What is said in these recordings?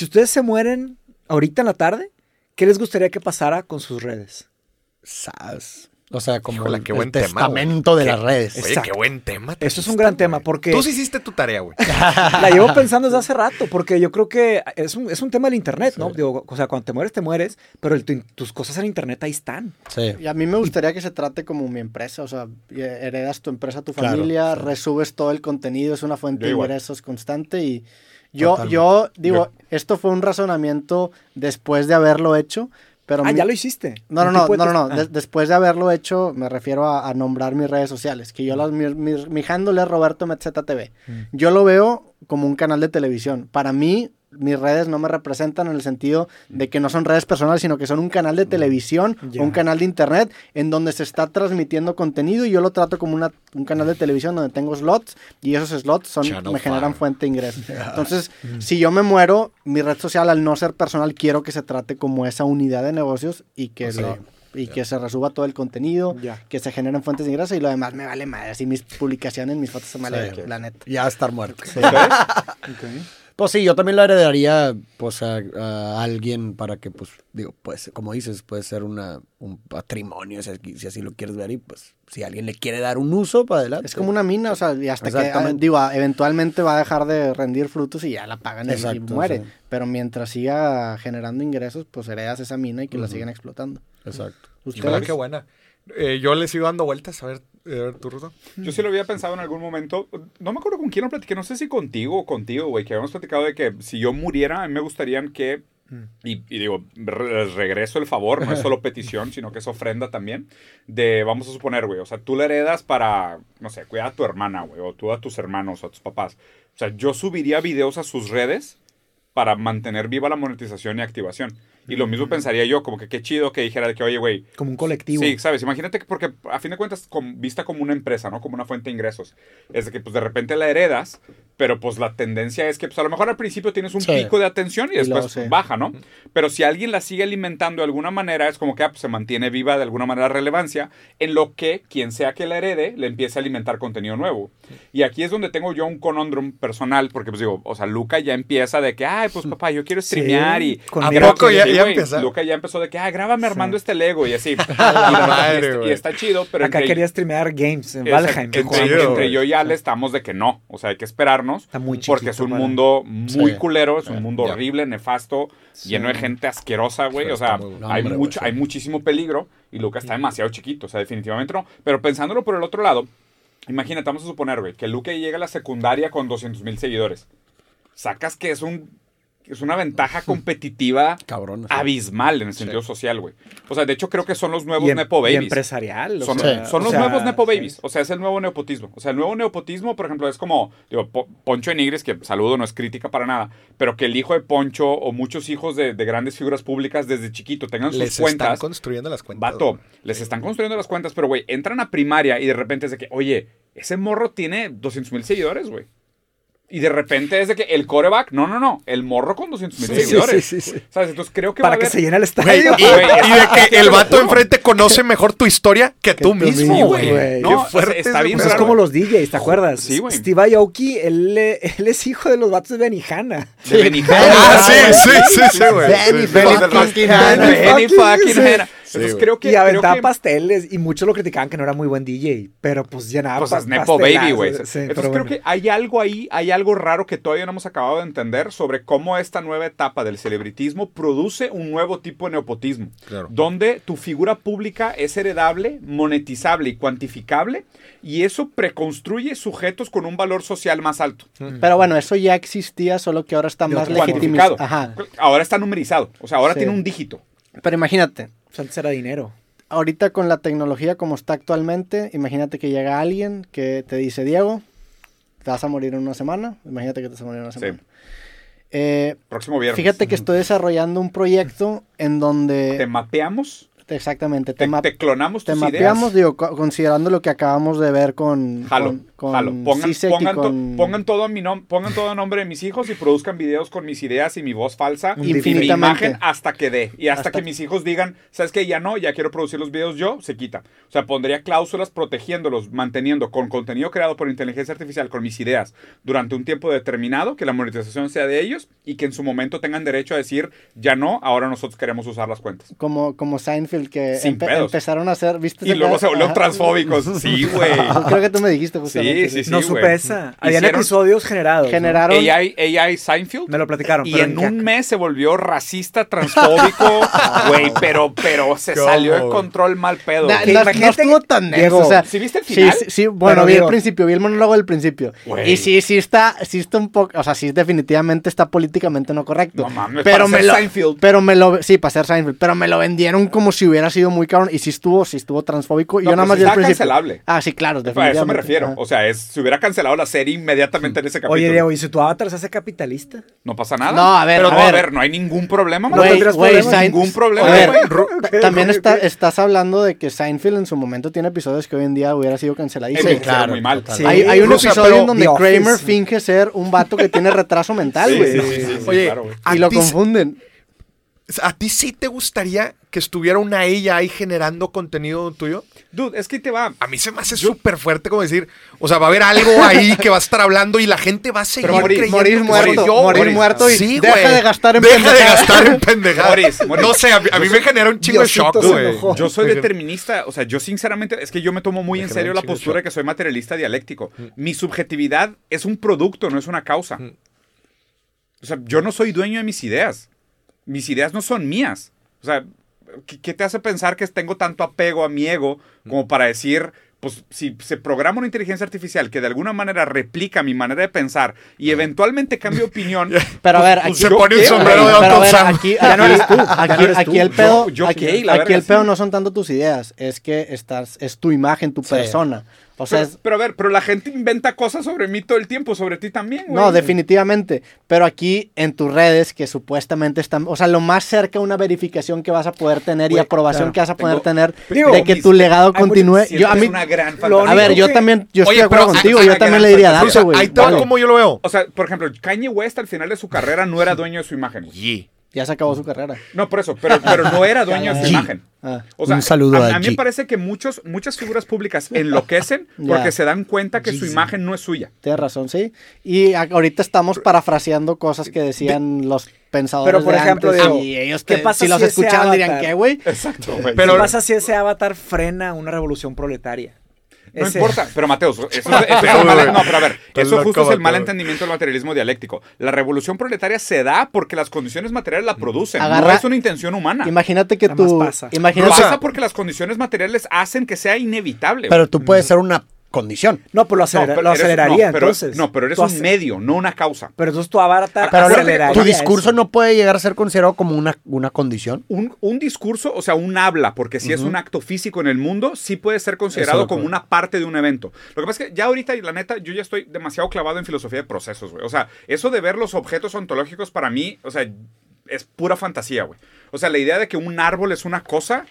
Si ustedes se mueren ahorita en la tarde, ¿qué les gustaría que pasara con sus redes? Sas. O sea, como Híjole, el, qué el buen tema, testamento de las redes. Oye, Exacto. qué buen tema. te Eso es un gran tema, porque- Tú sí hiciste tu tarea, güey. La llevo pensando desde hace rato, porque yo creo que es un, es un tema del internet, ¿no? Digo, o sea, cuando te mueres, te mueres, pero el- tu- tus cosas en internet ahí están. Sí. Y a mí me gustaría que se trate como mi empresa, o sea, y heredas tu empresa a tu Claro, familia, resubes todo el contenido, es una fuente de ingresos constante y yo, Totalmente. yo digo, esto fue un razonamiento después de haberlo hecho, pero Ah, mi- ya lo hiciste. No, no, no, no, no, no. de- ah. después de haberlo hecho, me refiero a, a nombrar mis redes sociales. Que yo las, mi, mi, mi handle es Roberto Metzeta TV. Mm. Yo lo veo como un canal de televisión. Para mí, mis redes no me representan en el sentido de que no son redes personales, sino que son un canal de televisión Ya. o un canal de internet en donde se está transmitiendo contenido y yo lo trato como una, un canal de televisión donde tengo slots y esos slots son, Channel me generan fuente de ingresos. Entonces, si yo me muero, mi red social al no ser personal, quiero que se trate como esa unidad de negocios y que, Sí. lo- y que se resuba todo el contenido, que se generen fuentes de ingresos y lo demás me vale madre. Así mis publicaciones, mis fotos se me vale Sí. la neta. Ya estar muerto. Ok. Pues sí, yo también lo heredaría pues a, a alguien para que, pues, digo, pues, como dices, puede ser una, un patrimonio, si, así- si así lo quieres ver, y pues, si alguien le quiere dar un uso, para adelante. Es como una mina, o sea, y hasta que, Exactamente. ah, digo, ah, eventualmente va a dejar de rendir frutos y ya la pagan y- y, Exacto, muere. sí. Pero mientras siga generando ingresos, pues heredas esa mina y que la sigan explotando. Exacto. ¿Ustedes? Híjole, qué buena. Eh, yo les iba dando vueltas. A ver, a ver tu ruta. Yo sí lo había pensado en algún momento. No me acuerdo con quién lo platiqué. No sé si contigo o contigo, güey. Que habíamos platicado de que si yo muriera, a mí me gustaría que. Y, y digo, re- regreso el favor, no es solo petición, sino que es ofrenda también. De, vamos a suponer, güey, o sea, tú la heredas para, no sé, cuidar a tu hermana, güey, o tú a tus hermanos, o a tus papás. O sea, yo subiría videos a sus redes para mantener viva la monetización y activación. Y lo mismo pensaría yo, como que qué chido que dijera que, oye, güey, Como un colectivo. Sí, sabes, imagínate que porque a fin de cuentas, com- vista como una empresa, ¿no? Como una fuente de ingresos. Es de que pues de repente la heredas, pero pues la tendencia es que pues a lo mejor al principio tienes un Sí. pico de atención y Y luego después sí. baja, ¿no? Pero si alguien la sigue alimentando de alguna manera, es como que ah, pues, se mantiene viva de alguna manera relevancia, en lo que quien sea que la herede le empieza a alimentar contenido nuevo. Y aquí es donde tengo yo un conundrum personal, porque pues digo, o sea, Luca ya empieza de que, ay, pues papá, yo quiero streamear y... con Ah, mira pero- quién- ya- sí, ya empieza. Luca ya empezó de que, ah, grábame armando este Lego y así. la y, madre, está, y güey. está chido, pero Acá entre, quería streamear games en Valheim. entre, chido, entre yo y Ale estamos de que no. O sea, hay que esperarnos. Está muy Porque chiquito es un mundo muy Sí. culero, es un mundo horrible, nefasto, lleno de gente asquerosa, güey. O sea, está muy- no, hay, hombre, mucho, hay muchísimo peligro y Luca está demasiado chiquito. O sea, definitivamente no. Pero pensándolo por el otro lado, imagínate, vamos a suponer, güey, que Luca llega a la secundaria con 200 mil seguidores. Sacas que es un es una ventaja competitiva Cabrón. sí. abismal en el sentido social, güey. O sea, de hecho creo que son los nuevos Y em- Nepo y Babies. empresarial. o Son, sea, son o los sea, nuevos Nepo sí. Babies. O sea, es el nuevo neopotismo. O sea, el nuevo neopotismo, por ejemplo, es como, digo, Po- Poncho de Nigris, que saludo, no es crítica para nada, pero que el hijo de Poncho o muchos hijos de, de grandes figuras públicas desde chiquito tengan sus Les están cuentas. construyendo las cuentas. Vato, güey. les están construyendo las cuentas, pero, güey, entran a primaria y de repente es de que, oye, ese morro tiene 200 mil seguidores, güey. Y de repente es de que el coreback, no, no, no, el morro con 200 mil Sí, seguidores. sí, sí, sí. ¿Sabes? Entonces creo que Para va a que haber- se llene el Güey, estadio. y, güey, y de que el vato enfrente conoce mejor tu historia que tú tú mismo, mismo, güey. güey. No, Qué fuerte está bien Pues es como los DJs, ¿te acuerdas? Sí, güey. Steve Aoki, él, él es hijo de los vatos de Benihana. De Benihana. Ah, sí, sí, sí, sí, güey. Benny fucking Hanna. Benny fucking. Hanna. Sí, Entonces güey. creo que. y creo aventaba que- pasteles y muchos lo criticaban que no era muy buen DJ, pero pues llenaba Pues es Nepo Baby, güey. sí, Entonces pero creo bueno. que hay algo ahí, hay algo raro que todavía no hemos acabado de entender sobre cómo esta nueva etapa del celebritismo produce un nuevo tipo de neopotismo. Claro. Donde tu figura pública es heredable, monetizable y cuantificable, y eso preconstruye sujetos con un valor social más alto. Pero bueno, eso ya existía, solo que ahora está más legitimizado. Ahora está numerizado. O sea, ahora Sí. tiene un dígito. Pero imagínate, Antes era dinero. ahorita con la tecnología como está actualmente, imagínate que llega alguien que te dice, Diego, te vas a morir en una semana. Imagínate que te vas a morir en una Sí. semana. Eh, Próximo viernes. fíjate que estoy desarrollando un proyecto en Te donde mapeamos exactamente. Te, Te, te clonamos te tus mapeamos, ideas. digo, co- considerando lo que acabamos de ver con. Jalo, con, con. Pongan, pongan, to- con- pongan todo a mi nom- pongan todo a nombre de mis hijos y produzcan videos con mis ideas y mi voz falsa y mi imagen hasta que dé. Y hasta, que- mis hijos digan, ¿sabes qué? Ya no, ya quiero producir los videos yo, se quita. O sea, pondría cláusulas protegiéndolos, manteniendo con contenido creado por inteligencia artificial, con mis ideas, durante un tiempo determinado, que la monetización sea de ellos y que en su momento tengan derecho a decir, ya no, ahora nosotros queremos usar las cuentas. Como, como Seinfeld, que Sin empe- pedos. empezaron a hacer. ¿viste Y luego se volvieron transfóbicos. Sí, güey. Creo que tú me dijiste justamente. Sí, sí, sí. no supe esa. Habían Hicieron- episodios generados. ¿no? Generaron. AI, AI Seinfeld. Me lo platicaron. Y pero en qué- un mes se volvió racista, transfóbico, güey, pero, pero se ¿Cómo? salió de control mal pedo. Na- Que no, no estuvo que- tan Diego, denso, o sea, ¿sí viste el final? sí, sí, bueno, Pero vi digo- el principio, vi el monólogo del principio. Güey. Y sí, sí está, sí está un poco, o sea, sí definitivamente está políticamente no correcto. No mames, pero para me ser lo, Seinfeld. pero me lo, sí, para ser Seinfeld, pero me lo vendieron como si hubiera sido muy cabrón y sí estuvo, sí estuvo transfóbico. Y No, yo nada más el está principio. cancelable. Ah, sí, claro, A definitivamente. eso me refiero. O sea, es, si hubiera cancelado la serie inmediatamente en ese capítulo. Oye, Diego, ¿y si tu avatar se hace capitalista? No pasa nada. No, a ver, Pero a no, ver. a ver, no hay ningún problema, No problema, Sein- ningún problema, A ver, También está, estás hablando de que Seinfeld en su momento tiene episodios que hoy en día hubiera sido canceladísimo. Sí, claro, muy mal. Sí. Hay, hay un episodio en donde. Kramer finge ser un vato que tiene retraso mental, güey. sí, sí, sí, sí, Oye, a y lo confunden. ¿A ti sí te gustaría que estuviera una AI generando contenido tuyo? Dude, es que te va. A mí se me hace súper fuerte como decir, o sea, va a haber algo ahí que va a estar hablando y la gente va a seguir morir- creyendo Morir que muerto, yo, morir muerto y Sí, deja de gastar en Deja de gastar en pendejadas. Moris, Moris. No sé, a mí, a mí me genera un chingo de shock, güey. Yo soy determinista, o sea, yo sinceramente, es que yo me tomo muy Me en serio la postura de que soy materialista dialéctico. Mi subjetividad es un producto, no es una causa. O sea, yo no soy dueño de mis ideas. Mis ideas no son mías. O sea, ¿qué, qué te hace pensar que tengo tanto apego a mi ego como para decir, pues si se programa una inteligencia artificial que de alguna manera replica mi manera de pensar y eventualmente cambia opinión, Pero a ver, pues, aquí, Se pone un sombrero de pero ver, aquí, no eres tú, aquí- no eres aquí tú. el pedo, Yo- yo aquí, el pedo sí. no son tanto tus ideas, es que estás, es tu imagen, tu persona. O sea, Pero, es- pero a ver, pero la gente inventa cosas sobre mí todo el tiempo, sobre ti también, güey. no, definitivamente. Pero aquí en tus redes, que supuestamente están, o sea, lo más cerca a una verificación que vas a poder tener y aprobación claro. que vas a poder Tengo- tener Digo, de que mis- tu legado continúe. Yo a es mí, una gran a ver, yo también, yo Oye, estoy de acuerdo pero- contigo, yo también le diría. Darce, güey. Ahí dale. como yo lo veo. O sea, por ejemplo, Kanye West al final de su carrera no era dueño de su imagen. Ya se acabó su carrera. No, por eso, pero, pero no era dueño de su imagen. Ah. O sea, Un saludo a, a a mí G. me parece que muchos, muchas figuras públicas enloquecen porque se dan cuenta que su imagen no es suya. Tienes razón, sí. Y ahorita estamos parafraseando cosas que decían los pensadores Pero, por de ejemplo, antes, digo, y ellos ¿qué te- pasa si los si ese escuchaban dirían, ¿qué, güey? Exacto, güey. Pero- ¿Qué pasa si ese avatar frena una revolución proletaria? No Ese- importa, pero Mateos, eso, eso es el mal- no, pero a ver, eso loco, justo es el mal entendimiento del materialismo dialéctico. La revolución proletaria se da porque las condiciones materiales la producen, no Agarra- es una intención humana. Imagínate que tú... pasa. Imagínate, Pasa porque las condiciones materiales hacen que sea inevitable. Pero tú puedes ser una condición. No, pues lo, No, acelera- pero lo eres- aceleraría, no, pero- entonces. No, pero eres Tú un medio, no una causa. Pero entonces tu avatar Pero aceleraría tu discurso eso. no puede llegar a ser considerado como una, una condición. Un, un discurso, o sea, un habla, porque si es un acto físico en el mundo, sí puede ser considerado como una parte de un evento. Lo que pasa es que ya ahorita, y la neta, yo ya estoy demasiado clavado en filosofía de procesos, güey. O sea, eso de ver los objetos ontológicos para mí, o sea, es pura fantasía, güey. O sea, la idea de que un árbol es una cosa,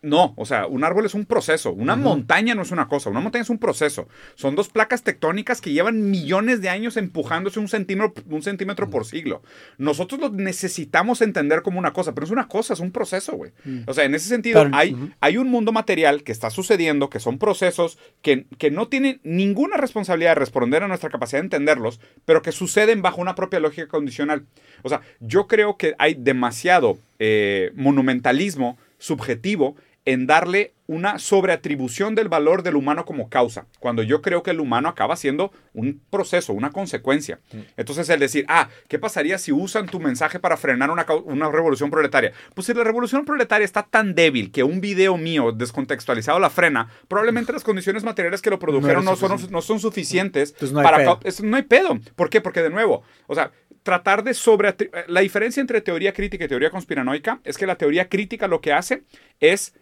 no, o sea, un árbol es un proceso. Una montaña no es una cosa, una montaña es un proceso. Son dos placas tectónicas que llevan millones de años empujándose un centímetro, un centímetro por siglo. Nosotros lo necesitamos entender como una cosa, pero es una cosa, es un proceso, güey. O sea, en ese sentido, Pero- hay, hay un mundo material que está sucediendo, que son procesos que, que no tienen ninguna responsabilidad de responder a nuestra capacidad de entenderlos, pero que suceden bajo una propia lógica condicional. O sea, yo creo que hay demasiado eh, monumentalismo subjetivo en darle una sobreatribución del valor del humano como causa, cuando yo creo que el humano acaba siendo un proceso, una consecuencia. Entonces el decir, ah, ¿qué pasaría si usan tu mensaje para frenar una, una revolución proletaria? Pues si la revolución proletaria está tan débil que un video mío descontextualizado la frena, probablemente las condiciones materiales que lo produjeron no, son, no son suficientes no hay para... pedo. no hay pedo. ¿Por qué? Porque de nuevo, o sea, tratar de sobre... La diferencia entre teoría crítica y teoría conspiranoica es que la teoría crítica lo que hace es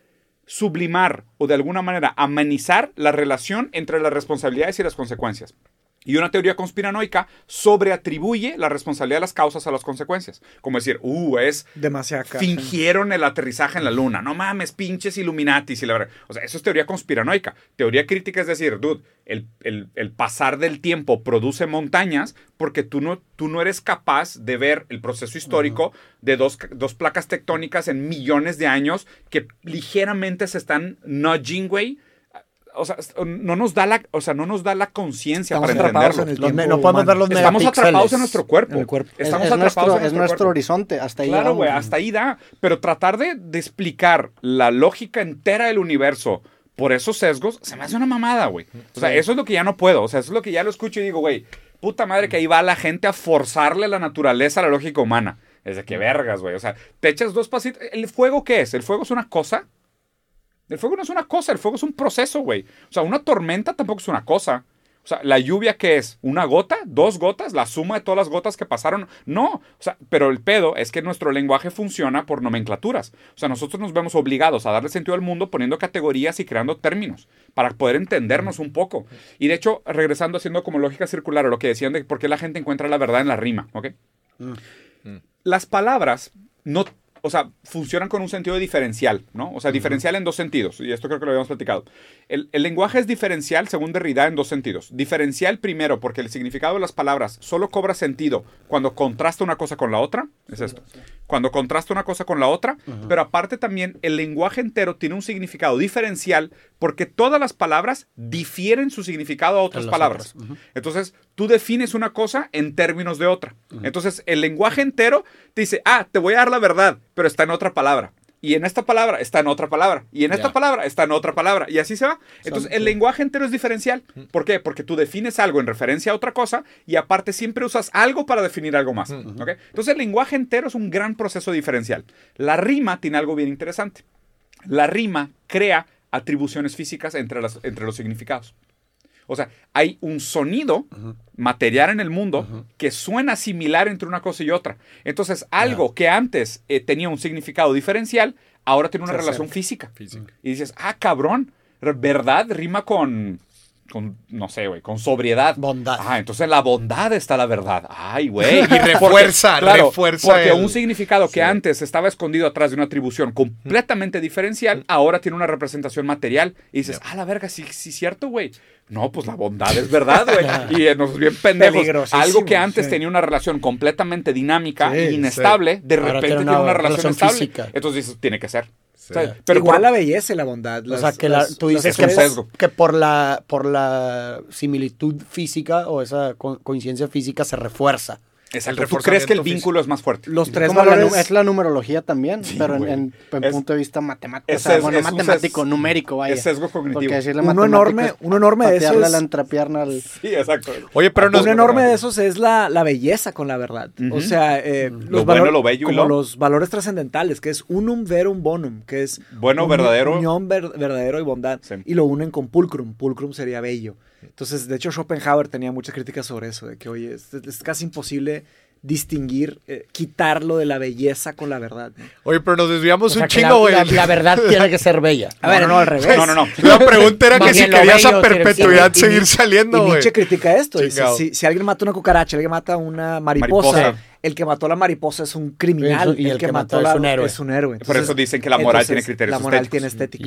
sublimar o de alguna manera amenizar la relación entre las responsabilidades y las consecuencias. Y una teoría conspiranoica sobreatribuye la responsabilidad de las causas a las consecuencias. Como decir, uh, es Demasiado fingieron el aterrizaje en la luna. No mames, pinches Illuminatis y la verdad. O sea, eso es teoría conspiranoica. Teoría crítica es decir, dude, el, el- el pasar del tiempo produce montañas porque tú no, tú no eres capaz de ver el proceso histórico de dos, dos placas tectónicas en millones de años que ligeramente se están nudging, güey. O sea, no nos da la, o sea, no nos da la conciencia Estamos para atrapados entenderlo. en el Los no podemos humano. ver los Estamos atrapados en nuestro cuerpo. En el cuerpo. Es, Estamos es atrapados nuestro, en es nuestro nuestro cuerpo. horizonte, hasta ahí Claro, güey, hasta ahí da. Pero tratar de, de explicar la lógica entera del universo por esos sesgos, se me hace una mamada, güey. O sea, eso es lo que ya no puedo. O sea, eso es lo que ya lo escucho y digo, güey, puta madre que ahí va la gente a forzarle la naturaleza a la lógica humana. Es de que vergas, güey. O sea, te echas dos pasitos. ¿El fuego qué es? ¿El fuego es una cosa? El fuego no es una cosa, el fuego es un proceso, güey. O sea, una tormenta tampoco es una cosa. O sea, ¿la lluvia qué es? ¿Una gota? ¿Dos gotas? ¿La suma de todas las gotas que pasaron? No. O sea, pero el pedo es que nuestro lenguaje funciona por nomenclaturas. O sea, nosotros nos vemos obligados a darle sentido al mundo poniendo categorías y creando términos para poder entendernos un poco. Y de hecho, regresando haciendo como lógica circular, o lo que decían de por qué la gente encuentra la verdad en la rima, ¿ok? Las palabras no, o sea, funcionan con un sentido diferencial, ¿no? O sea, diferencial en dos sentidos, y esto creo que lo habíamos platicado. El, el lenguaje es diferencial, según Derrida, en dos sentidos. Diferencial primero, porque el significado de las palabras solo cobra sentido cuando contrasta una cosa con la otra, es esto. Cuando contrasta una cosa con la otra, pero aparte también el lenguaje entero tiene un significado diferencial porque todas las palabras difieren su significado a otras palabras. otras. Entonces, tú defines una cosa en términos de otra. Entonces, el lenguaje entero te dice, ah, te voy a dar la verdad, pero está en otra palabra. Y en esta palabra está en otra palabra. Y en esta palabra está en otra palabra. Y así se va. Entonces, el lenguaje entero es diferencial. ¿Por qué? Porque tú defines algo en referencia a otra cosa y aparte siempre usas algo para definir algo más. ¿ok? Entonces, el lenguaje entero es un gran proceso diferencial. La rima tiene algo bien interesante. La rima crea atribuciones físicas entre, las, entre los significados. O sea, hay un sonido material en el mundo que suena similar entre una cosa y otra. Entonces, algo que antes eh, tenía un significado diferencial, ahora tiene una Se relación física. Física. Y dices, ah, cabrón, ¿verdad? Rima con, con no sé, güey, con sobriedad. Bondad. Ah, entonces en la bondad está la verdad. Ay, güey. Y refuerza, refuerza Porque el- un significado que Sí. antes estaba escondido atrás de una atribución completamente diferencial, ahora tiene una representación material. Y dices, ah, la verga, sí, sí, cierto, güey. No, pues la bondad es verdad, güey. y eh, nos bien pendejos. Algo que antes sí. tenía una relación completamente dinámica Sí, e inestable, de repente tiene tiene una una, relación, relación estable. física. Entonces dices, tiene que ser. Sí. O sea, pero Igual por- la belleza y la bondad. o sea, que la- tú dices es que, por, que por la por la similitud física o esa co- coincidencia física se refuerza. Exacto. ¿Tú crees que el vínculo es más fuerte? Los tres Como la valores. es la numerología también, pero en, güey. en- en Es- punto de vista matemático. es o sea, bueno, es un matemático, numérico, vaya. es sesgo cognitivo. Porque decirle Uno matemático enorme- es uno enorme de patearle esos- la entrepierna al... Sí, exacto. Oye, pero nos... un enorme de esos es la, la belleza con la verdad. O sea, eh, Lo los bueno, valor- lo bello y como lo- los valores trascendentales, que es unum verum bonum, que es Bueno, verdadero. unión ver- verdadero y bondad. Sí. Y lo unen con pulcrum. Pulcrum sería bello. Entonces, de hecho, Schopenhauer tenía muchas críticas sobre eso, de que, oye, es, es casi imposible distinguir, eh, quitarlo de la belleza con la verdad. ¿no? Oye, pero nos desviamos O sea, un chingo, güey. la, la verdad tiene que ser bella. A ver, no, al revés. No, no, no. La pregunta era que si querías a bello ser- perpetuidad Y- seguir y- saliendo, Y güey. Nietzsche critica esto. Dice, si, si alguien mata una cucaracha, alguien mata una mariposa, Mariposa. el que mató a la mariposa es un criminal. Y el que mató la- es un héroe. Es un héroe. Por eso dicen que la moral tiene criterios La moral estéticos. tiene estética.